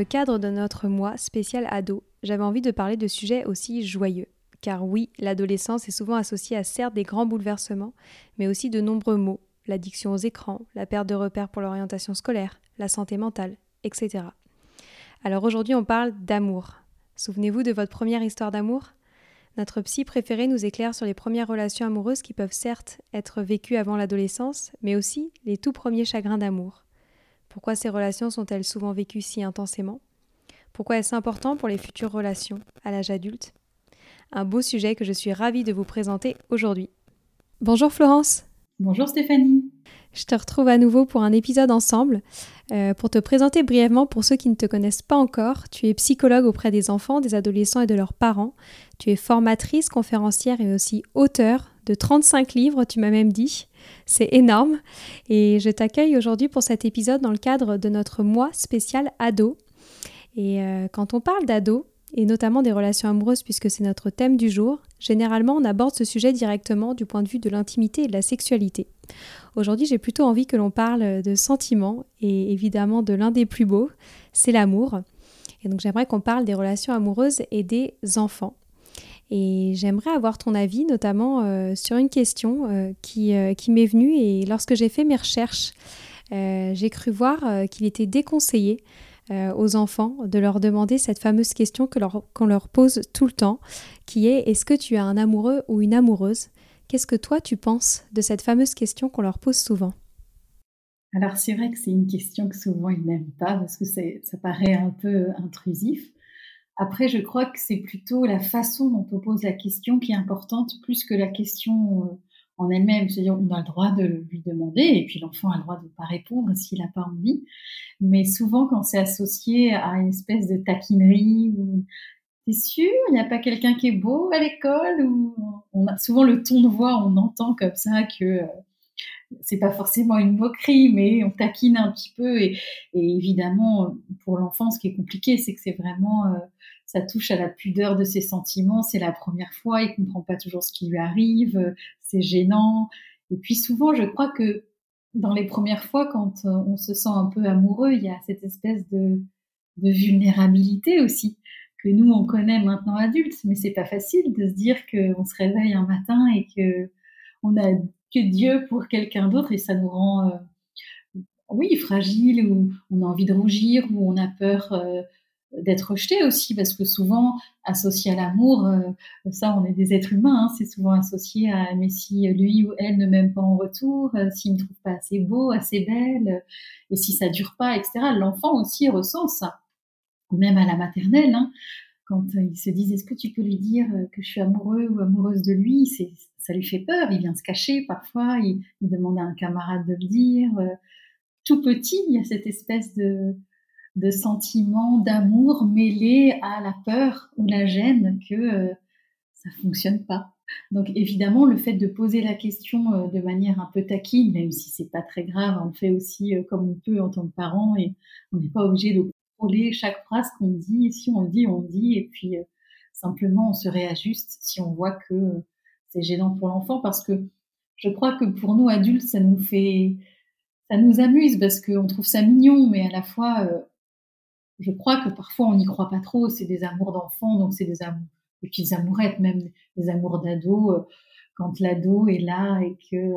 le cadre de notre mois spécial ado, j'avais envie de parler de sujets aussi joyeux. Car oui, l'adolescence est souvent associée à certes des grands bouleversements, mais aussi de nombreux maux, l'addiction aux écrans, la perte de repères pour l'orientation scolaire, la santé mentale, etc. Alors aujourd'hui on parle d'amour. Souvenez-vous de votre première histoire d'amour? Notre psy préféré nous éclaire sur les premières relations amoureuses qui peuvent certes être vécues avant l'adolescence, mais aussi les tout premiers chagrins d'amour. Pourquoi ces relations sont-elles souvent vécues si intensément? Pourquoi est-ce important pour les futures relations à l'âge adulte? Un beau sujet que je suis ravie de vous présenter aujourd'hui. Bonjour Florence Bonjour Stéphanie je te retrouve à nouveau pour un épisode ensemble. Euh, pour te présenter brièvement, pour ceux qui ne te connaissent pas encore, tu es psychologue auprès des enfants, des adolescents et de leurs parents. Tu es formatrice, conférencière et aussi auteur de 35 livres, tu m'as même dit. C'est énorme. Et je t'accueille aujourd'hui pour cet épisode dans le cadre de notre mois spécial ado. Et euh, quand on parle d'ado, et notamment des relations amoureuses puisque c'est notre thème du jour, généralement on aborde ce sujet directement du point de vue de l'intimité et de la sexualité. Aujourd'hui j'ai plutôt envie que l'on parle de sentiments et évidemment de l'un des plus beaux, c'est l'amour. Et donc j'aimerais qu'on parle des relations amoureuses et des enfants. Et j'aimerais avoir ton avis notamment euh, sur une question euh, qui, euh, qui m'est venue. Et lorsque j'ai fait mes recherches, j'ai cru voir qu'il était déconseillé aux enfants de leur demander cette fameuse question que qu'on leur pose tout le temps, qui est est-ce que tu as un amoureux ou une amoureuse? Qu'est-ce que toi tu penses de cette fameuse question qu'on leur pose souvent? Alors c'est vrai que c'est une question que souvent ils n'aiment pas parce que ça paraît un peu intrusif. Après, je crois que c'est plutôt la façon dont on pose la question qui est importante plus que la question euh, en elle-même. C'est-à-dire, on a le droit de lui demander et puis l'enfant a le droit de ne pas répondre s'il n'a pas envie. Mais souvent, quand c'est associé à une espèce de taquinerie ou T'es sûr Il n'y a pas quelqu'un qui est beau à l'école ou on a souvent le ton de voix, on entend comme ça que euh, c'est pas forcément une moquerie, mais on taquine un petit peu. Et, évidemment, pour l'enfant, ce qui est compliqué, c'est que c'est vraiment, euh, ça touche à la pudeur de ses sentiments. C'est la première fois, il comprend pas toujours ce qui lui arrive, c'est gênant. Et puis souvent, je crois que dans les premières fois, quand euh, on se sent un peu amoureux, il y a cette espèce de, de vulnérabilité aussi que nous on connaît maintenant adultes, mais c'est pas facile de se dire qu'on se réveille un matin et que on a que Dieu pour quelqu'un d'autre et ça nous rend, euh, oui, fragile ou on a envie de rougir ou on a peur euh, d'être rejeté aussi parce que souvent associé à l'amour, euh, ça on est des êtres humains, hein, c'est souvent associé à mais si lui ou elle ne m'aime pas en retour, s'il me trouve pas assez beau, assez belle, et si ça dure pas, etc. L'enfant aussi ressent ça même à la maternelle, hein, quand ils se disent est-ce que tu peux lui dire que je suis amoureux ou amoureuse de lui, c'est, ça lui fait peur, il vient se cacher parfois, il, demande à un camarade de le dire. Euh, tout petit, il y a cette espèce de, sentiment d'amour mêlé à la peur ou la gêne que euh, ça fonctionne pas. Donc évidemment, le fait de poser la question de manière un peu taquine, même si c'est pas très grave, on le fait aussi comme on peut en tant que parent et on n'est pas obligé de chaque phrase qu'on dit. Si on le dit, on le dit. Et puis, euh, simplement, on se réajuste si on voit que euh, c'est gênant pour l'enfant. Parce que je crois que pour nous, adultes, ça nous fait, ça nous amuse parce qu'on trouve ça mignon, mais à la fois, euh, je crois que parfois, on n'y croit pas trop. C'est des amours d'enfants, donc c'est des des petites amourettes, même des amours d'ado. quand l'ado est là et que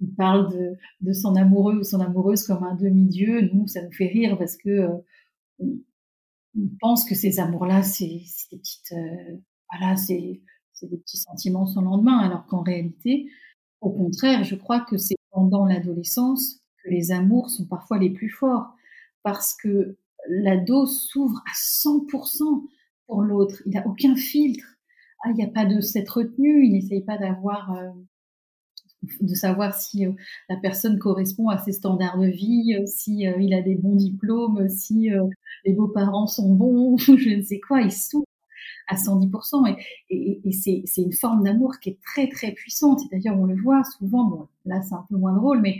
il parle de, son amoureux ou son amoureuse comme un demi-dieu. Nous, ça nous fait rire parce que euh, on, pense que ces amours-là, c'est des petites, euh, voilà, c'est des petits sentiments sans lendemain, alors qu'en réalité, au contraire, je crois que c'est pendant l'adolescence que les amours sont parfois les plus forts parce que l'ado s'ouvre à 100% pour l'autre. Il n'a aucun filtre. Ah, il n'y a pas de cette retenue. Il n'essaye pas d'avoir euh, de savoir si la personne correspond à ses standards de vie, si il a des bons diplômes, si les beaux-parents sont bons, je ne sais quoi, ils s'ouvrent à 110%. Et, c'est une forme d'amour qui est très, très puissante. Et d'ailleurs, on le voit souvent, bon, là, c'est un peu moins drôle, mais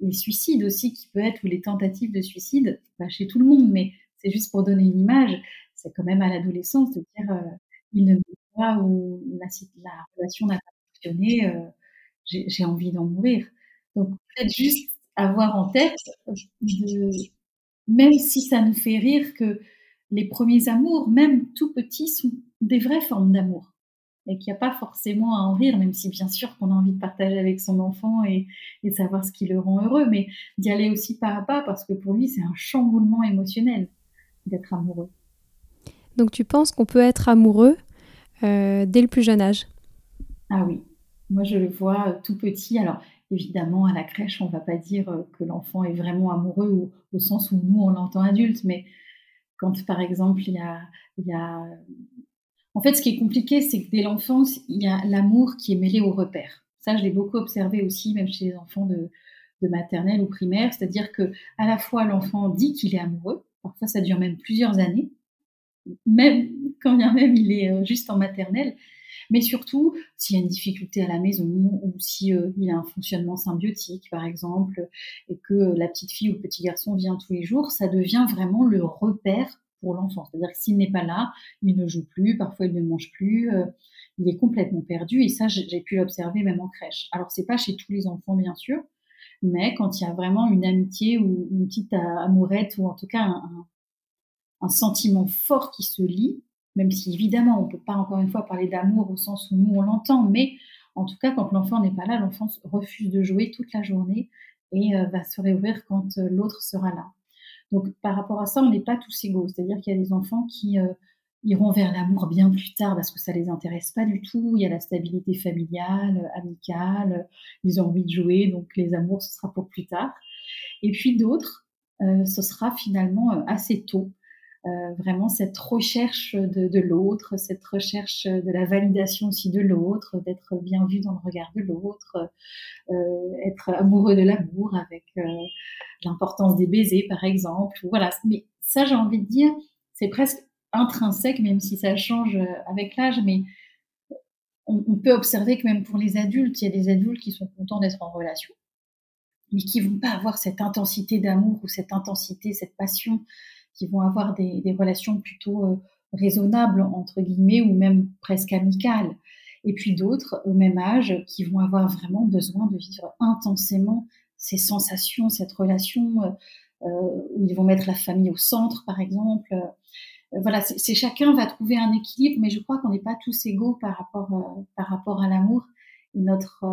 les suicides aussi, qui peut être, ou les tentatives de suicide, pas chez tout le monde, mais c'est juste pour donner une image, c'est quand même à l'adolescence de dire, euh, il ne veut pas, ou la, la relation n'a pas fonctionné, euh, j'ai envie d'en mourir. Donc, peut-être juste avoir en tête, de, même si ça nous fait rire que les premiers amours, même tout petits, sont des vraies formes d'amour. Et qu'il n'y a pas forcément à en rire, même si bien sûr qu'on a envie de partager avec son enfant et, de savoir ce qui le rend heureux, mais d'y aller aussi pas à pas, parce que pour lui, c'est un chamboulement émotionnel d'être amoureux. Donc tu penses qu'on peut être amoureux euh, dès le plus jeune âge? Ah oui, moi je le vois euh, tout petit. Alors évidemment, à la crèche, on ne va pas dire euh, que l'enfant est vraiment amoureux ou, au sens où nous, on l'entend adulte, mais quand, par exemple, il y a, y a... En fait, ce qui est compliqué, c'est que dès l'enfance, il y a l'amour qui est mêlé au repère. Ça, je l'ai beaucoup observé aussi, même chez les enfants de, de maternelle ou primaire. C'est-à-dire que à la fois, l'enfant dit qu'il est amoureux. Parfois, ça dure même plusieurs années. Même quand bien même il est euh, juste en maternelle. Mais surtout, s'il y a une difficulté à la maison ou si euh, il a un fonctionnement symbiotique, par exemple, et que la petite fille ou le petit garçon vient tous les jours, ça devient vraiment le repère pour l'enfant. C'est-à-dire que s'il n'est pas là, il ne joue plus, parfois il ne mange plus, euh, il est complètement perdu. Et ça, j'ai pu l'observer même en crèche. Alors, c'est pas chez tous les enfants, bien sûr, mais quand il y a vraiment une amitié ou une petite amourette ou en tout cas un sentiment fort qui se lie, même si évidemment on ne peut pas encore une fois parler d'amour au sens où nous on l'entend, mais en tout cas quand l'enfant n'est pas là, l'enfant refuse de jouer toute la journée et euh, va se réouvrir quand euh, l'autre sera là. Donc par rapport à ça, on n'est pas tous égaux, c'est-à-dire qu'il y a des enfants qui euh, iront vers l'amour bien plus tard parce que ça les intéresse pas du tout. Il y a la stabilité familiale, amicale, ils ont envie de jouer, donc les amours ce sera pour plus tard. Et puis d'autres, ce sera finalement assez tôt. Euh, vraiment cette recherche de, l'autre, cette recherche de la validation aussi de l'autre, d'être bien vu dans le regard de l'autre, euh, être amoureux de l'amour avec euh, l'importance des baisers par exemple. Voilà, mais ça j'ai envie de dire, c'est presque intrinsèque même si ça change avec l'âge, mais on, on, peut observer que même pour les adultes, il y a des adultes qui sont contents d'être en relation, mais qui vont pas avoir cette intensité d'amour ou cette intensité, cette passion qui vont avoir des, relations plutôt euh, raisonnables, entre guillemets, ou même presque amicales. Et puis d'autres, au même âge, qui vont avoir vraiment besoin de vivre intensément ces sensations, cette relation, euh, euh, où ils vont mettre la famille au centre, par exemple. voilà, c'est chacun va trouver un équilibre, mais je crois qu'on n'est pas tous égaux par rapport, par rapport à l'amour et notre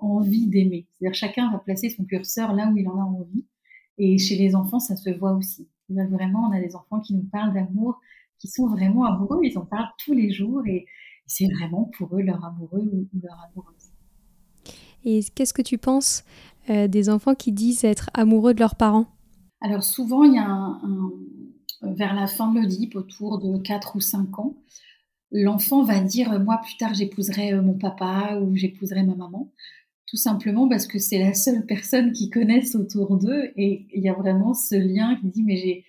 envie d'aimer. C'est-à-dire chacun va placer son curseur là où il en a envie. Et chez les enfants, ça se voit aussi. Vraiment, on a des enfants qui nous parlent d'amour, qui sont vraiment amoureux, ils en parlent tous les jours et c'est vraiment pour eux leur amoureux ou leur amoureuse. Et qu'est-ce que tu penses euh, des enfants qui disent être amoureux de leurs parents? Alors souvent, il y a un, vers la fin de l'Oedipe, autour de 4 ou 5 ans, l'enfant va dire moi plus tard j'épouserai euh, mon papa ou j'épouserai ma maman tout simplement parce que c'est la seule personne qui connaissent autour d'eux et il y a vraiment ce lien qui dit mais j'ai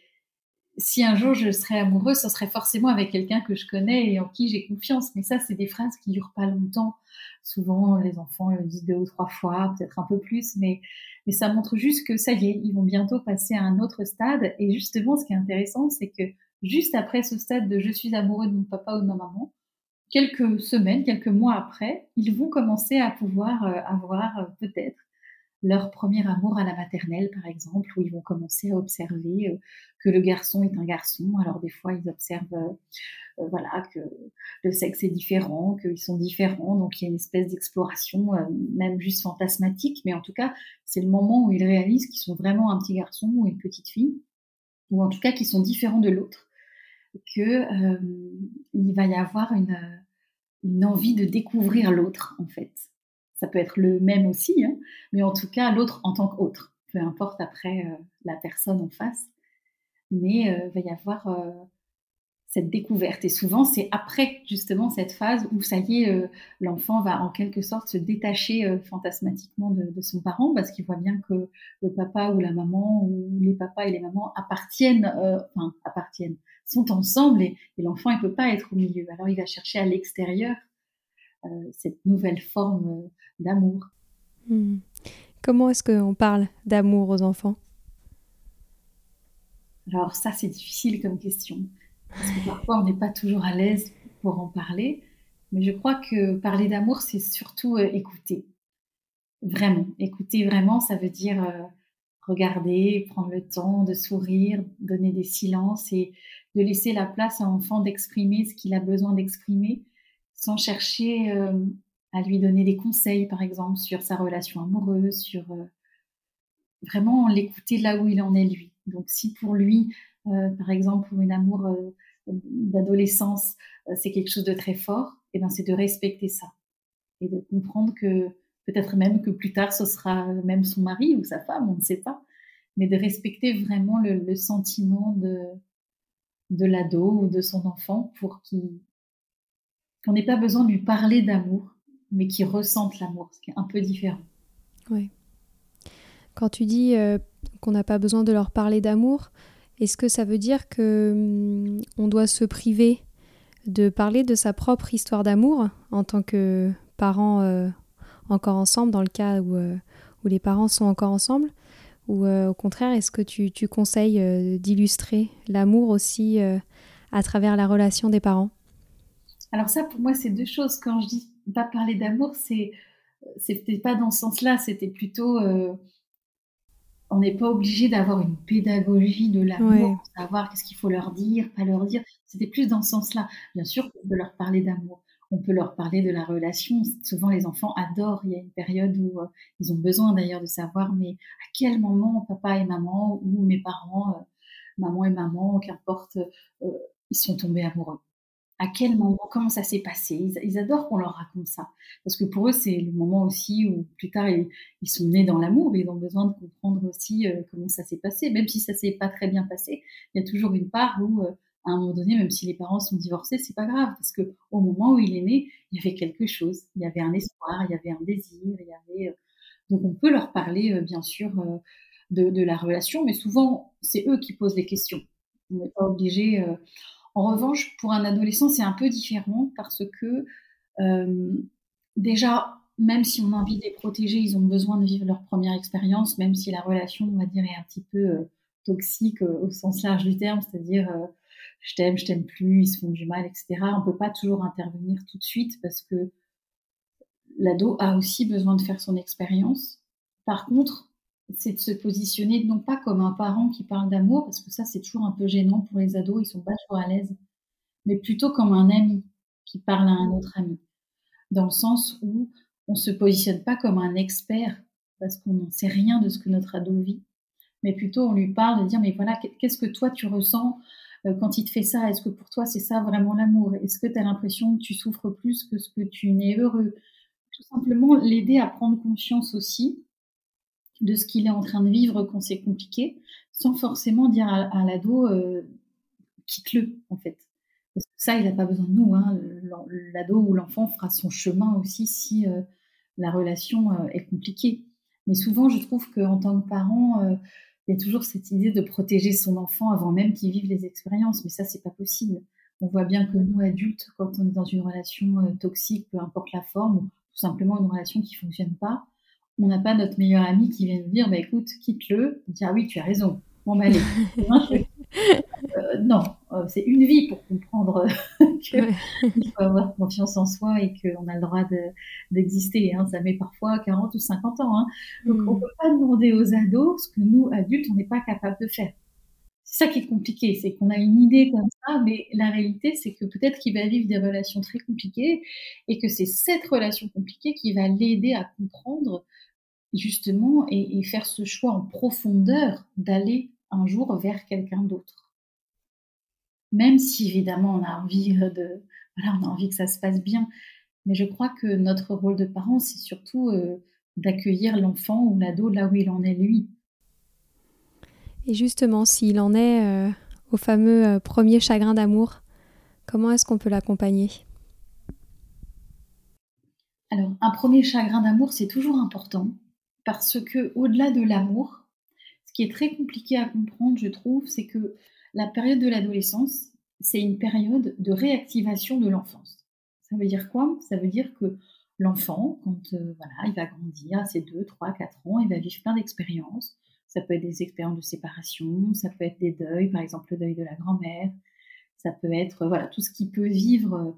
si un jour je serais amoureuse, ce serait forcément avec quelqu'un que je connais et en qui j'ai confiance. Mais ça, c'est des phrases qui durent pas longtemps. Souvent, les enfants le disent deux ou trois fois, peut-être un peu plus, mais, mais ça montre juste que ça y est, ils vont bientôt passer à un autre stade. Et justement, ce qui est intéressant, c'est que juste après ce stade de je suis amoureux de mon papa ou de ma maman, quelques semaines, quelques mois après, ils vont commencer à pouvoir euh, avoir euh, peut-être leur premier amour à la maternelle, par exemple, où ils vont commencer à observer euh, que le garçon est un garçon. Alors des fois, ils observent voilà, que le sexe est différent, qu'ils sont différents, donc il y a une espèce d'exploration, même juste fantasmatique, mais en tout cas, c'est le moment où ils réalisent qu'ils sont vraiment un petit garçon ou une petite fille, ou en tout cas qu'ils sont différents de l'autre que euh, il va y avoir une, une envie de découvrir l'autre en fait. Ça peut être le même aussi, hein, mais en tout cas l'autre en tant qu'autre, peu importe après euh, la personne en face. Mais il euh, va y avoir cette découverte. Et souvent, c'est après justement cette phase où ça y est, euh, l'enfant va en quelque sorte se détacher euh, fantasmatiquement de, son parent parce qu'il voit bien que le papa ou la maman ou les papas et les mamans appartiennent, euh, enfin appartiennent, sont ensemble et, l'enfant il peut pas être au milieu. Alors il va chercher à l'extérieur cette nouvelle forme d'amour. Hmm. Comment est-ce qu'on parle d'amour aux enfants? Alors ça c'est difficile comme question. Parce que parfois, on n'est pas toujours à l'aise pour en parler. Mais je crois que parler d'amour, c'est surtout euh, écouter. Vraiment. Écouter vraiment, ça veut dire euh, regarder, prendre le temps de sourire, donner des silences et de laisser la place à l'enfant d'exprimer ce qu'il a besoin d'exprimer sans chercher euh, à lui donner des conseils, par exemple, sur sa relation amoureuse, sur vraiment l'écouter là où il en est lui. Donc si pour lui, par exemple, pour une amour d'adolescence, euh, c'est quelque chose de très fort, et ben c'est de respecter ça et de comprendre que peut-être même que plus tard ce sera même son mari ou sa femme, on ne sait pas, mais de respecter vraiment le, sentiment de de l'ado ou de son enfant pour qu'on n'ait pas besoin de lui parler d'amour, mais qu'il ressente l'amour, ce qui est un peu différent. Oui. Quand tu dis euh, qu'on n'a pas besoin de leur parler d'amour, est-ce que ça veut dire que hum, on doit se priver de parler de sa propre histoire d'amour en tant que parents euh, encore ensemble, dans le cas où, euh, où, les parents sont encore ensemble? Ou euh, au contraire, est-ce que tu, tu conseilles d'illustrer l'amour aussi à travers la relation des parents? Alors ça, pour moi, c'est deux choses. Quand je dis pas parler d'amour, c'est c'était pas dans ce sens-là, c'était plutôt on n'est pas obligé d'avoir une pédagogie de l'amour, savoir qu'est-ce qu'il faut leur dire, pas leur dire. C'était plus dans ce sens-là. Bien sûr, on peut leur parler d'amour, on peut leur parler de la relation. Souvent, les enfants adorent. Il y a une période où euh, ils ont besoin d'ailleurs de savoir, mais à quel moment papa et maman ou mes parents, euh, maman et maman, qu'importe, euh, ils sont tombés amoureux à quel moment, comment ça s'est passé? Ils, adorent qu'on leur raconte ça. Parce que pour eux, c'est le moment aussi où plus tard, ils, sont nés dans l'amour, ils ont besoin de comprendre aussi euh, comment ça s'est passé. Même si ça s'est pas très bien passé, il y a toujours une part où, euh, à un moment donné, même si les parents sont divorcés, c'est pas grave. Parce que au moment où il est né, il y avait quelque chose. Il y avait un espoir, il y avait un désir. Euh, donc on peut leur parler, bien sûr, de, la relation, mais souvent, c'est eux qui posent les questions. On n'est pas obligé en revanche, pour un adolescent, c'est un peu différent parce que euh, déjà, même si on a envie de les protéger, ils ont besoin de vivre leur première expérience, même si la relation, on va dire, est un petit peu euh, toxique euh, au sens large du terme, c'est-à-dire je t'aime, je t'aime plus, ils se font du mal, etc. On peut pas toujours intervenir tout de suite parce que l'ado a aussi besoin de faire son expérience. Par contre, c'est de se positionner non pas comme un parent qui parle d'amour, parce que ça c'est toujours un peu gênant pour les ados, ils sont pas toujours à l'aise, mais plutôt comme un ami qui parle à un autre ami, dans le sens où on se positionne pas comme un expert parce qu'on n'en sait rien de ce que notre ado vit, mais plutôt on lui parle de dire mais voilà qu'est-ce que toi tu ressens euh, quand il te fait ça? Est-ce que pour toi c'est ça vraiment l'amour? Est-ce que tu as l'impression que tu souffres plus que ce que tu n'es heureux? Tout simplement l'aider à prendre conscience aussi de ce qu'il est en train de vivre quand c'est compliqué, sans forcément dire à, l'ado euh, quitte-le en fait. Parce que ça, il n'a pas besoin de nous. Hein. L'ado ou l'enfant fera son chemin aussi si euh, la relation euh, est compliquée. Mais souvent, je trouve qu'en tant que parent, il y a toujours cette idée de protéger son enfant avant même qu'il vive les expériences. Mais ça, c'est pas possible. On voit bien que nous, adultes, quand on est dans une relation toxique, peu importe la forme, ou tout simplement une relation qui fonctionne pas, on n'a pas notre meilleur ami qui vient nous dire bah, écoute, quitte-le. On dit ah oui, tu as raison. Bon, bah, allez. Euh, non, euh, c'est une vie pour comprendre qu'il faut avoir confiance en soi et qu'on a le droit d'exister. hein. Ça met parfois 40 ou 50 ans. Hein. Donc, on ne hmm. peut pas demander aux ados ce que nous, adultes, on n'est pas capable de faire. C'est ça qui est compliqué, c'est qu'on a une idée comme ça, mais la réalité, c'est que peut-être qu'il va vivre des relations très compliquées et que c'est cette relation compliquée qui va l'aider à comprendre justement et, faire ce choix en profondeur d'aller un jour vers quelqu'un d'autre. Même si évidemment on a envie de, voilà, on a envie que ça se passe bien, mais je crois que notre rôle de parent, c'est surtout euh, d'accueillir l'enfant ou l'ado là où il en est lui. Et justement, s'il en est euh, au fameux euh, premier chagrin d'amour, Comment est-ce qu'on peut l'accompagner? Alors, un premier chagrin d'amour, c'est toujours important parce que au-delà de l'amour, ce qui est très compliqué à comprendre, je trouve, c'est que la période de l'adolescence, c'est une période de réactivation de l'enfance. Ça veut dire quoi? Ça veut dire que l'enfant, quand euh, voilà, il va grandir à ses 2, 3, 4 ans, il va vivre plein d'expériences. Ça peut être des expériences de séparation, ça peut être des deuils, par exemple le deuil de la grand-mère, ça peut être voilà tout ce qui peut vivre,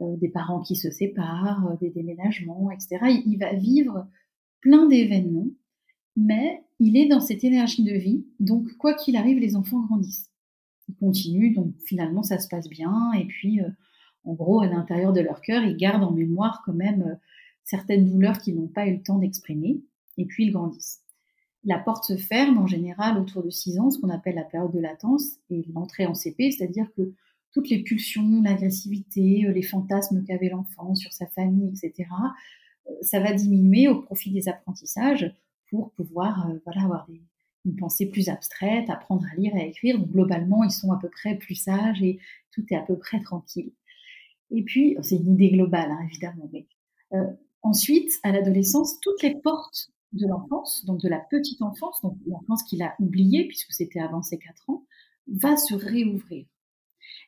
euh, des parents qui se séparent, euh, des déménagements, etc. Il, va vivre plein d'événements, mais il est dans cette énergie de vie, donc quoi qu'il arrive, les enfants grandissent. Ils continuent, donc finalement ça se passe bien, et puis en gros, à l'intérieur de leur cœur, ils gardent en mémoire quand même euh, certaines douleurs qu'ils n'ont pas eu le temps d'exprimer, et puis ils grandissent. La porte se ferme en général autour de 6 ans, ce qu'on appelle la période de latence, et l'entrée en CP, c'est-à-dire que toutes les pulsions, l'agressivité, euh, les fantasmes qu'avait l'enfant sur sa famille, etc., euh, ça va diminuer au profit des apprentissages pour pouvoir voilà, avoir une pensée plus abstraite, apprendre à lire et à écrire. Globalement, ils sont à peu près plus sages et tout est à peu près tranquille. Et puis, c'est une idée globale, hein, évidemment, mais euh, ensuite, à l'adolescence, toutes les portes de l'enfance, donc de la petite enfance, donc l'enfance qu'il a oubliée, puisque c'était avant ses 4 ans, va se réouvrir.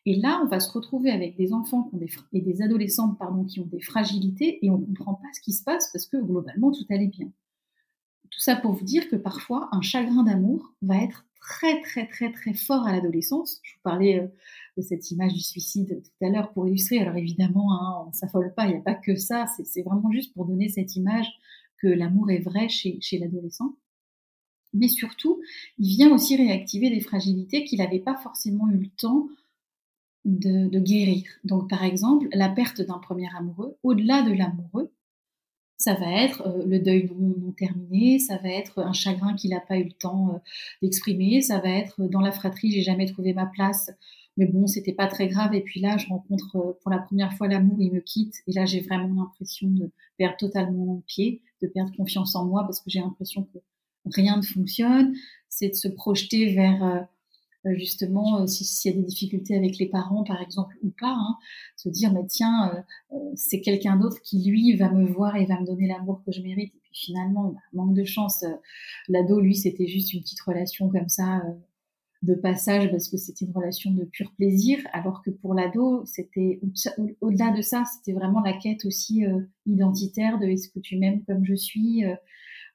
Et là, on va se retrouver avec des enfants qui ont des, et des adolescents qui ont des fragilités et on ne comprend pas ce qui se passe parce que globalement, tout allait bien. Tout ça pour vous dire que parfois, un chagrin d'amour va être très, très, très, très fort à l'adolescence. Je vous parlais euh, de cette image du suicide tout à l'heure pour illustrer. Alors évidemment, hein, on ne s'affole pas, il n'y a pas que ça, c'est vraiment juste pour donner cette image que l'amour est vrai chez, chez l'adolescent. Mais surtout, il vient aussi réactiver des fragilités qu'il n'avait pas forcément eu le temps de, de, guérir. Donc par exemple, la perte d'un premier amoureux, au-delà de l'amoureux, ça va être euh, le deuil non, terminé, ça va être un chagrin qu'il n'a pas eu le temps euh, d'exprimer, ça va être dans la fratrie, j'ai jamais trouvé ma place, mais bon, c'était pas très grave. Et puis là, je rencontre euh, pour la première fois l'amour, il me quitte. Et là, j'ai vraiment l'impression de perdre totalement pied, de perdre confiance en moi parce que j'ai l'impression que rien ne fonctionne. C'est de se projeter vers euh, euh, justement s'il y a des difficultés avec les parents, par exemple, ou pas, hein, se dire, mais tiens, c'est quelqu'un d'autre qui, lui, va me voir et va me donner l'amour que je mérite. Et puis finalement, bah, manque de chance, l'ado, lui, c'était juste une petite relation comme ça de passage parce que c'était une relation de pur plaisir, alors que pour l'ado, c'était au-delà de ça, c'était vraiment la quête aussi euh, identitaire de est-ce que tu m'aimes comme je suis, euh,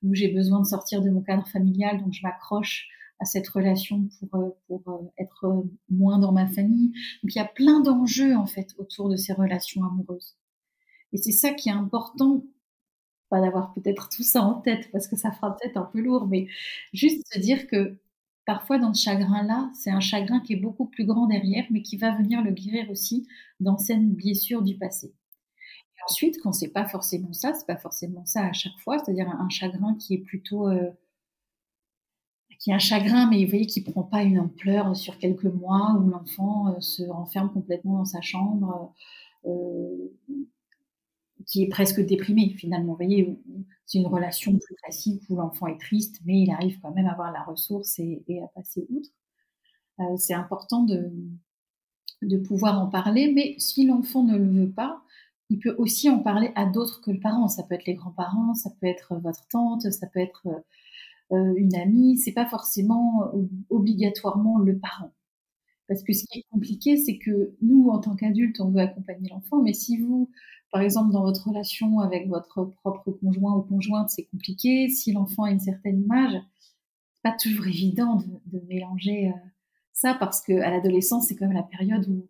où j'ai besoin de sortir de mon cadre familial, donc je m'accroche à cette relation pour, euh, pour être moins dans ma famille. Donc il y a plein d'enjeux en fait autour de ces relations amoureuses. Et c'est ça qui est important, pas d'avoir peut-être tout ça en tête parce que ça fera peut-être un peu lourd, mais juste se dire que parfois dans ce chagrin-là, c'est un chagrin qui est beaucoup plus grand derrière, mais qui va venir le guérir aussi d'anciennes blessures du passé. Et ensuite, quand c'est pas forcément ça, c'est pas forcément ça à chaque fois, c'est-à-dire un, chagrin qui est plutôt euh, qui est un chagrin, mais vous voyez, qui prend pas une ampleur sur quelques mois, où l'enfant euh, se renferme complètement dans sa chambre, euh, qui est presque déprimé finalement. Vous voyez, c'est une relation plus classique où l'enfant est triste, mais il arrive quand même à avoir la ressource et, à passer outre. Euh, c'est important de, de pouvoir en parler, mais si l'enfant ne le veut pas, il peut aussi en parler à d'autres que le parent. Ça peut être les grands-parents, ça peut être votre tante, ça peut être une amie. C'est pas forcément obligatoirement le parent. Parce que ce qui est compliqué, c'est que nous, en tant qu'adultes, on veut accompagner l'enfant, mais si vous, par exemple, dans votre relation avec votre propre conjoint ou conjointe, c'est compliqué. Si l'enfant a une certaine image, c'est pas toujours évident de, mélanger euh, ça parce que à l'adolescence, c'est quand même la période où,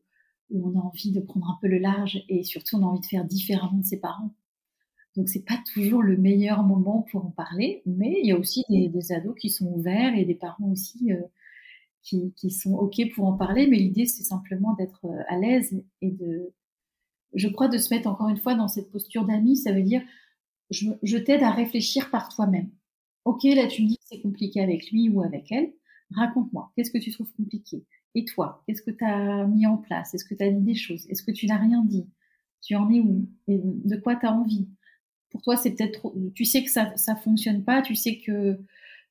on a envie de prendre un peu le large et surtout on a envie de faire différemment de ses parents. Donc c'est pas toujours le meilleur moment pour en parler, mais il y a aussi des, ados qui sont ouverts et des parents aussi euh, qui, sont ok pour en parler. Mais l'idée c'est simplement d'être euh, à l'aise et de je crois, de se mettre encore une fois dans cette posture d'ami, ça veut dire je, t'aide à réfléchir par toi-même. Ok, là tu me dis que c'est compliqué avec lui ou avec elle. Raconte-moi, qu'est-ce que tu trouves compliqué? Et toi, qu'est-ce que tu as mis en place? Est-ce que tu as dit des choses? Est-ce que tu n'as rien dit? Tu en es où? Et de quoi tu as envie? Pour toi, c'est peut-être. Tu sais que ça ne fonctionne pas, tu sais que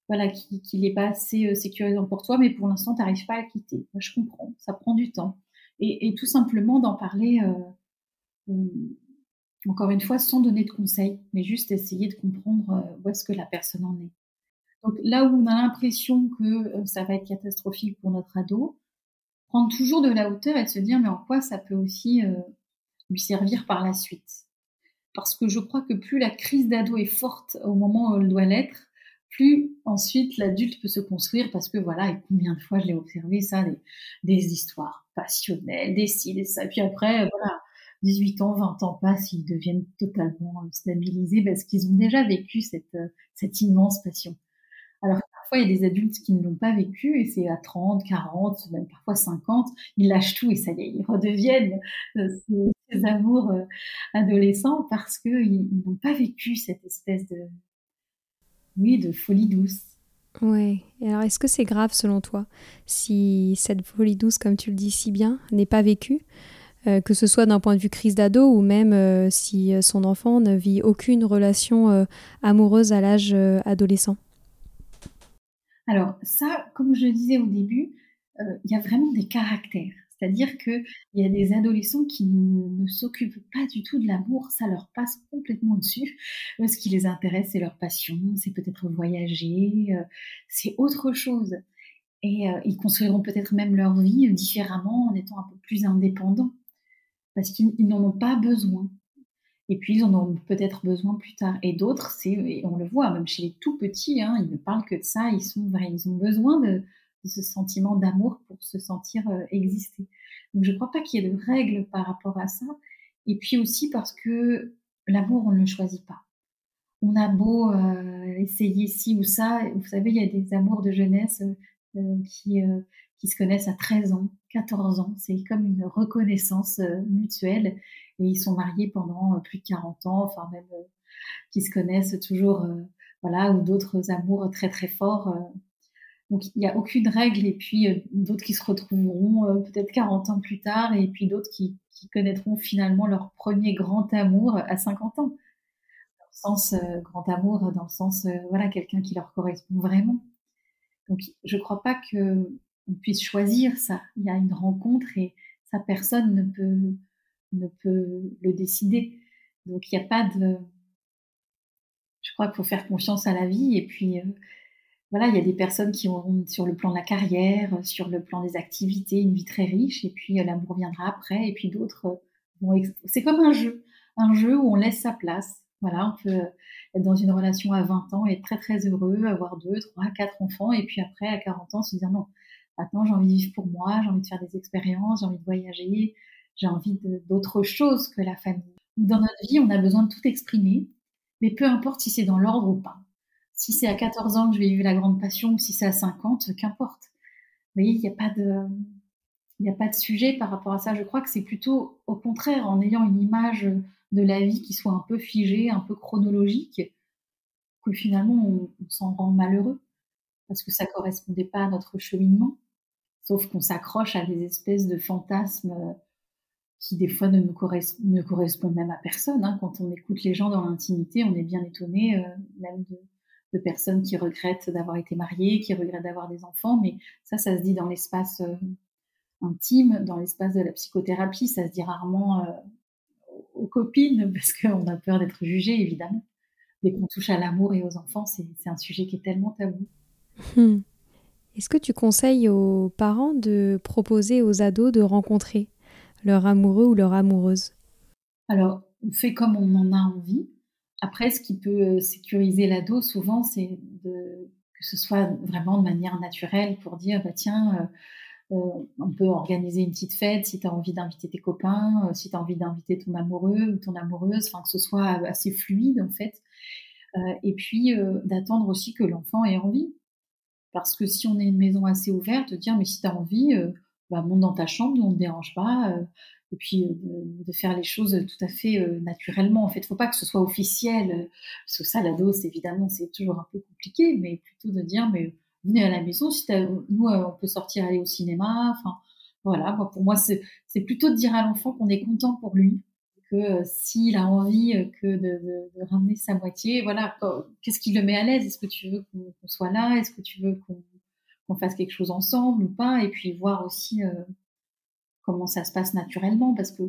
voilà qu'il n'est pas assez euh, sécurisant pour toi, mais pour l'instant, tu n'arrives pas à quitter. Moi, je comprends, ça prend du temps. et, tout simplement d'en parler, encore une fois, sans donner de conseils, mais juste essayer de comprendre où est-ce que la personne en est. Donc là où on a l'impression que ça va être catastrophique pour notre ado, prendre toujours de la hauteur et de se dire mais en quoi ça peut aussi lui servir par la suite? Parce que je crois que plus la crise d'ado est forte au moment où elle doit l'être, plus ensuite l'adulte peut se construire parce que voilà, et combien de fois je l'ai observé ça, des, histoires passionnelles, des ci, des ça. Puis après, voilà, 18 ans, 20 ans passent, ils deviennent totalement stabilisés parce qu'ils ont déjà vécu cette, cette immense passion. Alors parfois, il y a des adultes qui ne l'ont pas vécu et c'est à 30, 40, même parfois 50, ils lâchent tout et ça y est, ils redeviennent euh, ces, amours euh, adolescents parce qu'ils n'ont pas vécu cette espèce de, oui, de folie douce. Oui. Alors, est-ce que c'est grave selon toi si cette folie douce, comme tu le dis si bien, n'est pas vécue euh, que ce soit d'un point de vue crise d'ado ou même euh, si son enfant ne vit aucune relation amoureuse à l'âge adolescent? Alors ça, comme je le disais au début, il y a vraiment des caractères. C'est-à-dire qu'il y a des adolescents qui ne, s'occupent pas du tout de l'amour, ça leur passe complètement dessus. Ce qui les intéresse, c'est leur passion, c'est peut-être voyager, euh, c'est autre chose. Et euh, ils construiront peut-être même leur vie différemment en étant un peu plus indépendants, parce qu'ils n'en ont pas besoin. Et puis, ils en auront peut-être besoin plus tard. Et d'autres, c'est, on le voit, même chez les tout petits, hein, ils ne parlent que de ça, ils ont besoin de, ce sentiment d'amour pour se sentir euh, exister. Donc je ne crois pas qu'il y ait de règles par rapport à ça. Et puis aussi parce que l'amour, on ne le choisit pas. On a beau euh, essayer ci ou ça, vous savez, il y a des amours de jeunesse euh, qui, qui se connaissent à 13 ans, 14 ans. C'est comme une reconnaissance mutuelle. Et ils sont mariés pendant plus de 40 ans, enfin même qui se connaissent toujours, voilà, ou d'autres amours très très forts donc il n'y a aucune règle et puis euh, d'autres qui se retrouveront euh, peut-être 40 ans plus tard et puis d'autres qui, connaîtront finalement leur premier grand amour à 50 ans. Dans le euh, grand amour, dans le sens voilà quelqu'un qui leur correspond vraiment. Donc je ne crois pas que on puisse choisir ça. Il y a une rencontre et sa personne ne peut ne peut le décider. Donc il n'y a pas de je crois qu'il faut faire confiance à la vie et puis voilà, il y a des personnes qui ont sur le plan de la carrière, sur le plan des activités, une vie très riche, et puis euh, l'amour viendra après, et puis d'autres euh, vont. C'est comme un jeu, un jeu où on laisse sa place. Voilà, on peut être dans une relation à 20 ans, être très très heureux, avoir deux, trois, quatre enfants, et puis après, à 40 ans, se dire non, maintenant j'ai envie de vivre pour moi, j'ai envie de faire des expériences, j'ai envie de voyager, j'ai envie d'autre chose que la famille. Dans notre vie, on a besoin de tout exprimer, mais peu importe si c'est dans l'ordre ou pas. Si c'est à 14 ans que je vais vivre la grande passion ou si c'est à 50, qu'importe. Vous voyez, il n'y a pas de... Il n'y a pas de sujet par rapport à ça. Je crois que c'est plutôt au contraire, en ayant une image de la vie qui soit un peu figée, un peu chronologique, que finalement on, s'en rend malheureux parce que ça correspondait pas à notre cheminement. Sauf qu'on s'accroche à des espèces de fantasmes qui des fois ne, nous ne correspondent même à personne. Hein. Quand on écoute les gens dans l'intimité, on est bien étonné euh, même de, de personnes qui regrettent d'avoir été mariées, qui regrettent d'avoir des enfants, mais ça, ça se dit dans l'espace euh, intime, dans l'espace de la psychothérapie, ça se dit rarement euh, aux copines, parce qu'on a peur d'être jugé, évidemment. Dès qu'on touche à l'amour et aux enfants, c'est un sujet qui est tellement tabou. Hmm. Est-ce que tu conseilles aux parents de proposer aux ados de rencontrer leur amoureux ou leur amoureuse? Alors, on fait comme on en a envie. Après, ce qui peut euh, sécuriser l'ado, souvent, c'est que ce soit vraiment de manière naturelle pour dire, bah, tiens, euh, euh, on peut organiser une petite fête si tu as envie d'inviter tes copains, si tu as envie d'inviter ton amoureux ou ton amoureuse, que ce soit assez fluide en fait. et puis d'attendre aussi que l'enfant ait envie. Parce que si on est une maison assez ouverte, dire mais si tu as envie, bah, monte dans ta chambre, nous on ne te dérange pas et puis euh, de, faire les choses tout à fait euh, naturellement. En fait, faut pas que ce soit officiel, euh, parce que ça, la dose, évidemment, c'est toujours un peu compliqué, mais plutôt de dire, mais venez à la maison, si nous, on peut sortir, aller au cinéma, enfin, voilà, pour moi, c'est plutôt de dire à l'enfant qu'on est content pour lui, que s'il a envie que de, ramener sa moitié, voilà, qu'est-ce qui le met à l'aise? Est-ce que tu veux qu'on soit là? Est-ce que tu veux qu'on fasse quelque chose ensemble ou pas? Et puis voir aussi comment ça se passe naturellement, parce que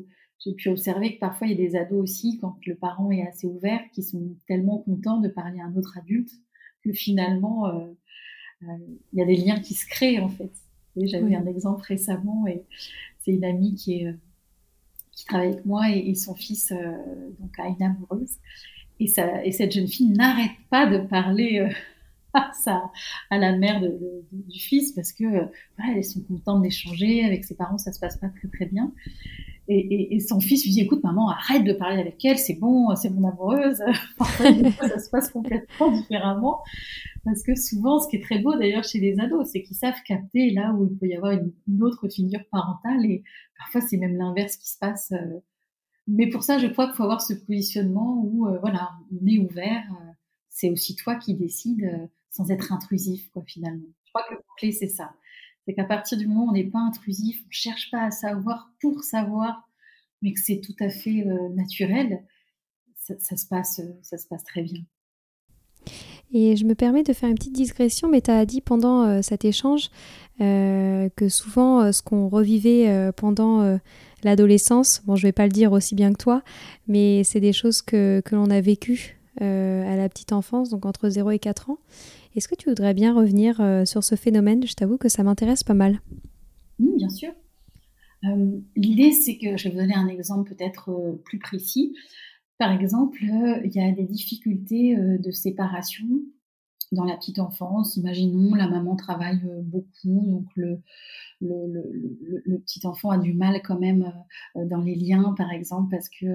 j'ai pu observer que parfois il y a des ados aussi, quand le parent est assez ouvert, qui sont tellement contents de parler à un autre adulte que finalement euh, euh, il y a des liens qui se créent en fait. J'avais un exemple récemment et c'est une amie qui est qui travaille avec moi et, son fils donc a une amoureuse et, ça, et cette jeune fille n'arrête pas de parler à la mère du fils parce que voilà, elles sont contentes d'échanger avec ses parents, ça se passe pas très très bien. Et, son fils lui dit écoute maman arrête de parler avec elle, c'est bon, c'est mon amoureuse. ça se passe complètement différemment parce que souvent ce qui est très beau d'ailleurs chez les ados, c'est qu'ils savent capter là où il peut y avoir une, autre figure parentale et parfois c'est même l'inverse qui se passe. Euh. Mais pour ça, je crois qu'il faut avoir ce positionnement où euh, voilà, on est ouvert. Euh, c'est aussi toi qui décides sans être intrusif, quoi, finalement. Je crois que le clé, c'est ça. C'est qu'à partir du moment où on n'est pas intrusif, on ne cherche pas à savoir pour savoir, mais que c'est tout à fait euh, naturel, ça, se passe, ça se passe très bien. Et je me permets de faire une petite digression, mais tu as dit pendant euh, cet échange euh, que souvent ce qu'on revivait pendant l'adolescence, bon je vais pas le dire aussi bien que toi, mais c'est des choses que, que l'on a vécues à la petite enfance, donc entre 0 et 4 ans. Est-ce que tu voudrais bien revenir euh, sur ce phénomène? Je t'avoue que ça m'intéresse pas mal. Bien sûr. Euh, l'idée, c'est que je vais vous donner un exemple peut-être euh, plus précis. Par exemple, il y a des difficultés de séparation dans la petite enfance. Imaginons, la maman travaille beaucoup, donc le, le, petit enfant a du mal quand même dans les liens, par exemple, parce que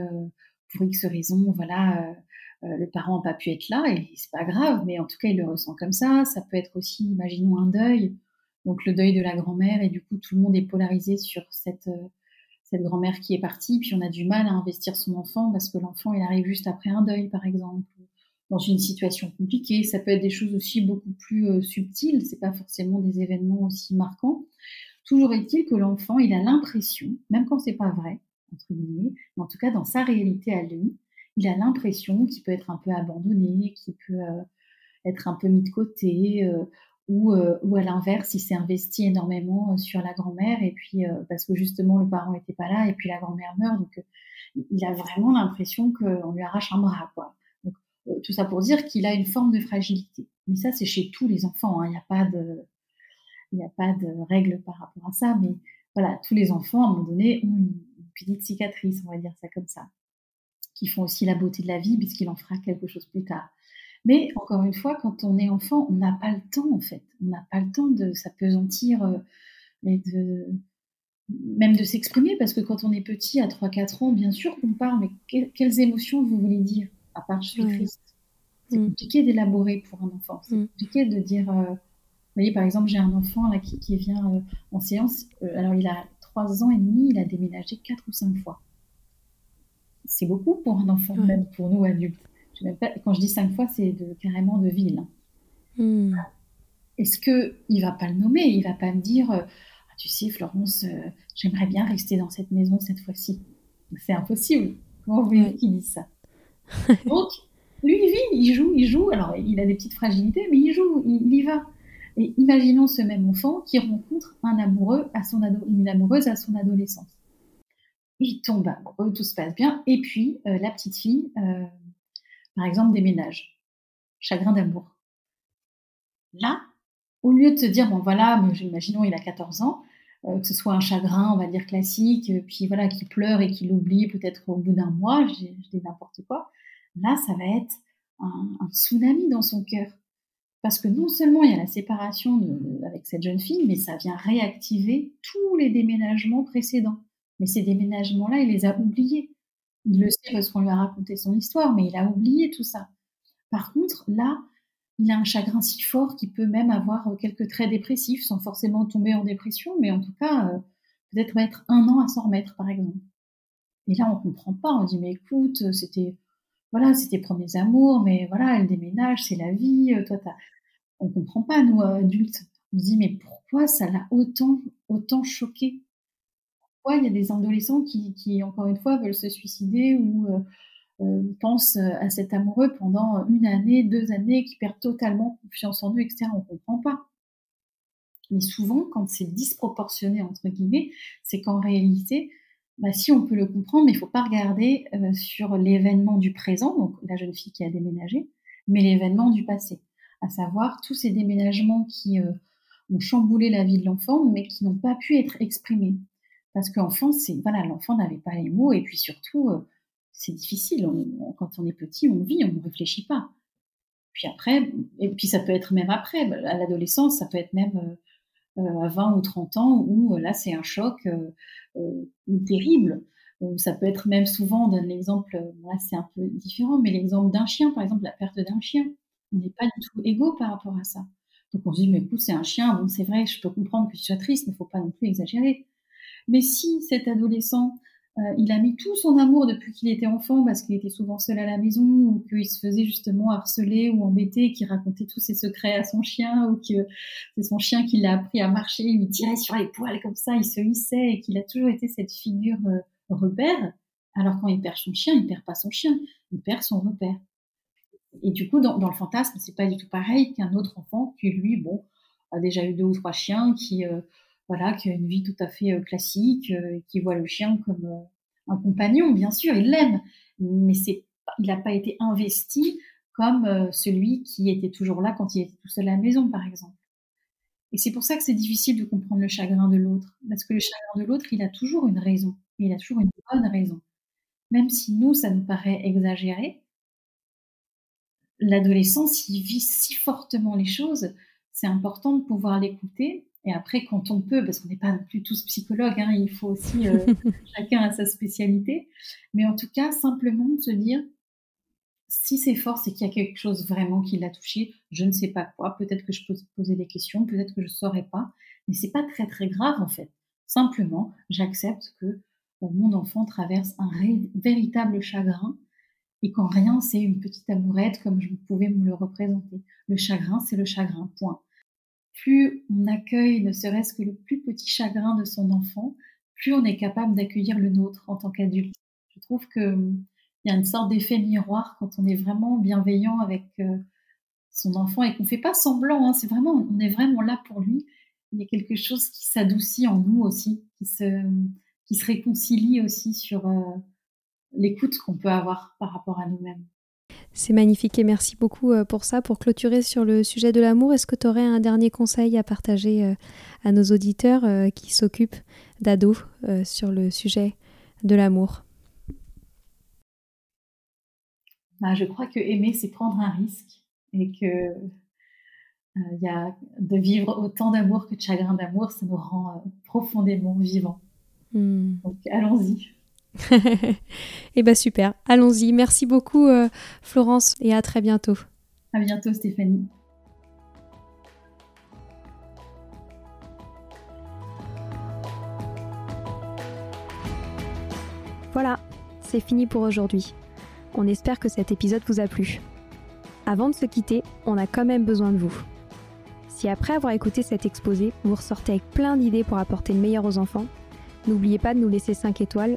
pour X raisons, voilà, euh, le parent n'a pas pu être là et c'est pas grave, mais en tout cas il le ressent comme ça. Ça peut être aussi, imaginons un deuil, donc le deuil de la grand-mère et du coup tout le monde est polarisé sur cette euh, cette grand-mère qui est partie, puis on a du mal à investir son enfant parce que l'enfant il arrive juste après un deuil par exemple, dans une situation compliquée. Ça peut être des choses aussi beaucoup plus euh, subtiles, c'est pas forcément des événements aussi marquants. Toujours est-il que l'enfant il a l'impression, même quand c'est pas vrai entre guillemets, mais en tout cas dans sa réalité à lui, il a l'impression qu'il peut être un peu abandonné, qu'il peut euh, être un peu mis de côté, euh, ou, euh, ou, à l'inverse, il s'est investi énormément sur la grand-mère, et puis parce que justement le parent n'était pas là, et puis la grand-mère meurt, donc il a vraiment l'impression qu'on lui arrache un bras. Donc, tout ça pour dire qu'il a une forme de fragilité. Mais ça, c'est chez tous les enfants. Hein. Il n'y a pas de, il n'y a pas de règle par rapport à ça, mais voilà, tous les enfants, à un moment donné, ont une petite cicatrice, on va dire ça comme ça qui font aussi la beauté de la vie, puisqu'il en fera quelque chose plus tard. Mais encore une fois, quand on est enfant, on n'a pas le temps, en fait. On n'a pas le temps de s'apesantir euh, de même de s'exprimer, parce que quand on est petit, à 3-4 ans, bien sûr qu'on parle, mais quelles émotions vous voulez dire? À part je suis triste. C'est mm. compliqué d'élaborer pour un enfant. C'est mm. compliqué de dire. Euh, vous voyez, par exemple, j'ai un enfant là, qui, vient euh, en séance. alors, il a 3 ans et demi, il a déménagé 4 ou 5 fois c'est beaucoup pour un enfant, même pour nous adultes. quand je dis cinq fois, c'est de, carrément de ville. Hmm. Est-ce que il va pas le nommer? Il va pas me dire, euh, ah, tu sais, Florence, euh, j'aimerais bien rester dans cette maison cette fois-ci. C'est impossible. Comment vous voulez qu'il dise ça? Donc, lui, il vit, il joue, il joue. Alors, il a des petites fragilités, mais il joue, il, y va. Et imaginons ce même enfant qui rencontre un amoureux à son une amoureuse à son adolescence il tombe tout se passe bien. Et puis, euh, la petite fille, euh, par exemple, déménage. Chagrin d'amour. Là, au lieu de se dire, bon voilà, imaginons il a 14 ans, euh, que ce soit un chagrin, on va dire classique, puis voilà, qu'il pleure et qu'il oublie peut-être au bout d'un mois, je, dis n'importe quoi, là, ça va être un, tsunami dans son cœur. Parce que non seulement il y a la séparation avec cette jeune fille, mais ça vient réactiver tous les déménagements précédents. Mais ces déménagements-là, il les a oubliés. Il le sait parce qu'on lui a raconté son histoire, mais il a oublié tout ça. Par contre, là, il a un chagrin si fort qu'il peut même avoir euh, quelques traits dépressifs sans forcément tomber en dépression, mais en tout cas, euh, peut-être mettre un an à s'en remettre, par exemple. Et là, on ne comprend pas. On dit, mais écoute, euh, c'était voilà, c'était premiers amours, mais voilà, elle déménage, c'est la vie. Toi, t'as... on comprend pas, nous adultes. On se dit, mais pourquoi ça l'a autant, autant choqué? Il y a des adolescents qui, encore une fois, veulent se suicider ou euh, euh, pensent à cet amoureux pendant une année, deux années, qui perdent totalement confiance en eux, etc. On ne comprend pas. Mais souvent, quand c'est disproportionné, entre guillemets, c'est qu'en réalité, bah, si on peut le comprendre, mais il ne faut pas regarder euh, sur l'événement du présent, donc la jeune fille qui a déménagé, mais l'événement du passé, à savoir tous ces déménagements qui euh, ont chamboulé la vie de l'enfant, mais qui n'ont pas pu être exprimés. Parce qu'enfant, c'est voilà, l'enfant n'avait pas les mots, et puis surtout, euh, c'est difficile. quand on est petit, on vit, on ne réfléchit pas. Puis après, et puis ça peut être même après, à l'adolescence, ça peut être même euh, à 20 ou 30 ans où là c'est un choc terrible. Ça peut être même souvent, on donne l'exemple, là c'est un peu différent, mais l'exemple d'un chien, par exemple, la perte d'un chien. On n'est pas du tout égaux par rapport à ça. Donc on se dit, mais écoute, c'est un chien, bon c'est vrai, je peux comprendre que tu sois triste, mais il ne faut pas non plus exagérer. Mais si cet adolescent, euh, il a mis tout son amour depuis qu'il était enfant, parce qu'il était souvent seul à la maison, ou qu'il se faisait justement harceler ou embêter, qu'il racontait tous ses secrets à son chien, ou que c'est son chien qui l'a appris à marcher, il lui tirait sur les poils comme ça, il se hissait, et qu'il a toujours été cette figure euh, repère, alors quand il perd son chien, il perd pas son chien, il perd son repère. Et du coup, dans, le fantasme, c'est pas du tout pareil qu'un autre enfant qui, lui, bon, a déjà eu deux ou trois chiens, qui, euh, voilà, qui a une vie tout à fait euh, classique, euh, qui voit le chien comme un compagnon, bien sûr, il l'aime, mais c'est, il n'a pas été investi comme celui qui était toujours là quand il était tout seul à la maison, par exemple. Et c'est pour ça que c'est difficile de comprendre le chagrin de l'autre, parce que le chagrin de l'autre, il a toujours une raison, il a toujours une bonne raison. Même si nous, ça nous paraît exagéré, l'adolescence, il vit si fortement les choses, c'est important de pouvoir l'écouter. Et après, quand on peut, parce qu'on n'est pas non plus tous psychologues, hein, il faut aussi euh, chacun a sa spécialité, mais en tout cas, simplement de se dire, si c'est fort, c'est qu'il y a quelque chose vraiment qui l'a touché, je ne sais pas quoi, peut-être que je peux poser des questions, peut-être que je ne saurais pas, mais c'est pas très très grave en fait. Simplement, j'accepte que euh, mon enfant traverse un véritable chagrin et qu'en rien c'est une petite amourette comme je pouvais me le représenter. Le chagrin, c'est le chagrin, point. Plus on accueille ne serait-ce que le plus petit chagrin de son enfant, plus on est capable d'accueillir le nôtre en tant qu'adulte. Je trouve que hum, y a une sorte d'effet miroir quand on est vraiment bienveillant avec euh, son enfant et qu'on fait pas semblant. Hein, c'est vraiment, on est vraiment là pour lui. Il y a quelque chose qui s'adoucit en nous aussi, qui se, se réconcilie aussi sur euh, l'écoute qu'on peut avoir par rapport à nous-mêmes. C'est magnifique et merci beaucoup euh, pour ça. Pour clôturer sur le sujet de l'amour, est-ce que tu aurais un dernier conseil à partager euh, à nos auditeurs euh, qui s'occupent d'ados sur le sujet de l'amour? Bah, Je crois que aimer, c'est prendre un risque et que il y a de vivre autant d'amour que de chagrin d'amour, ça nous rend profondément vivants. Hmm. Donc allons-y. eh bien super, allons-y. Merci beaucoup euh, Florence et à très bientôt. À bientôt Stéphanie. Voilà, c'est fini pour aujourd'hui. On espère que cet épisode vous a plu. Avant de se quitter, on a quand même besoin de vous. Si après avoir écouté cet exposé, vous ressortez avec plein d'idées pour apporter le meilleur aux enfants, n'oubliez pas de nous laisser 5 étoiles